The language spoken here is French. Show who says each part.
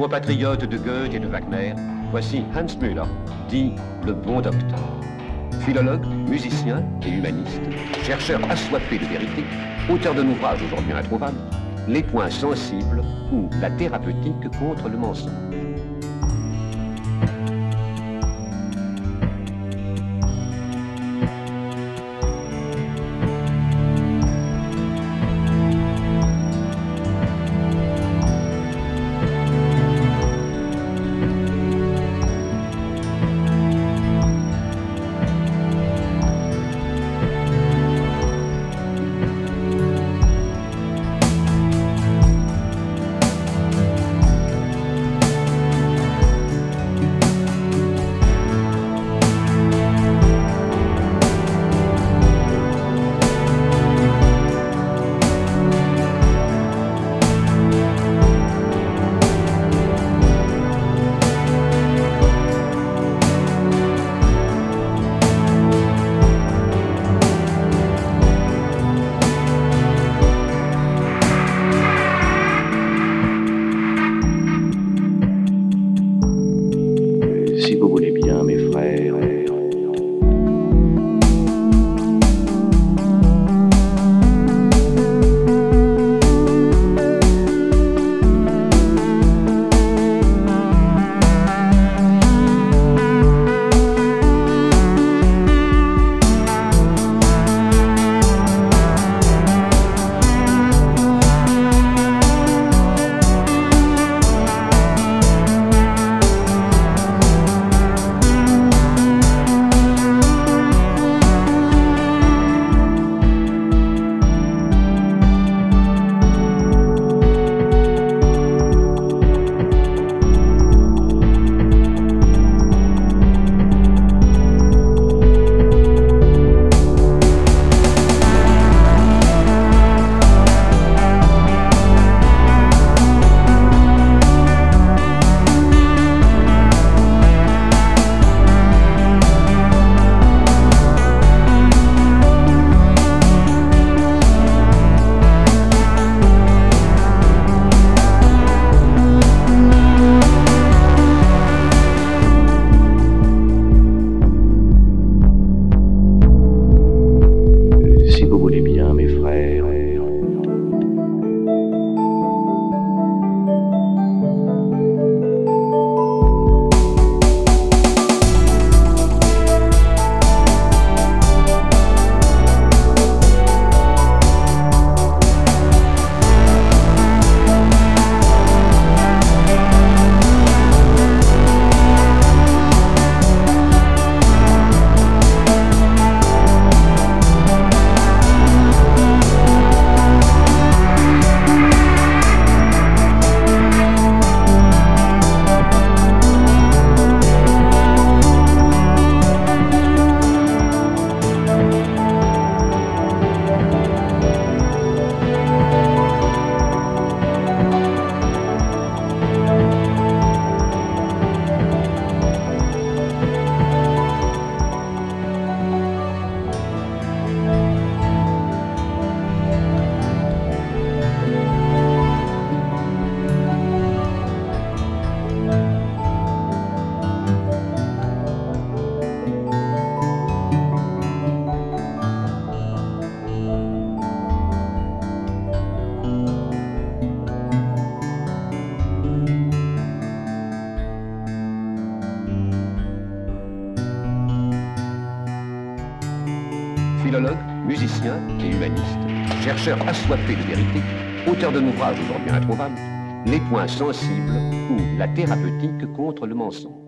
Speaker 1: Compatriote de Goethe et de Wagner, voici Hans Müller, dit le bon docteur. Philologue, musicien et humaniste, chercheur assoiffé de vérité, auteur d'un ouvrage aujourd'hui introuvable, Les points sensibles ou la thérapeutique contre le mensonge.
Speaker 2: Si vous voulez
Speaker 1: Philologue, musicien et humaniste, chercheur assoiffé de vérité, auteur d'un ouvrage aujourd'hui introuvable, Les points sensibles ou la thérapeutique contre le mensonge.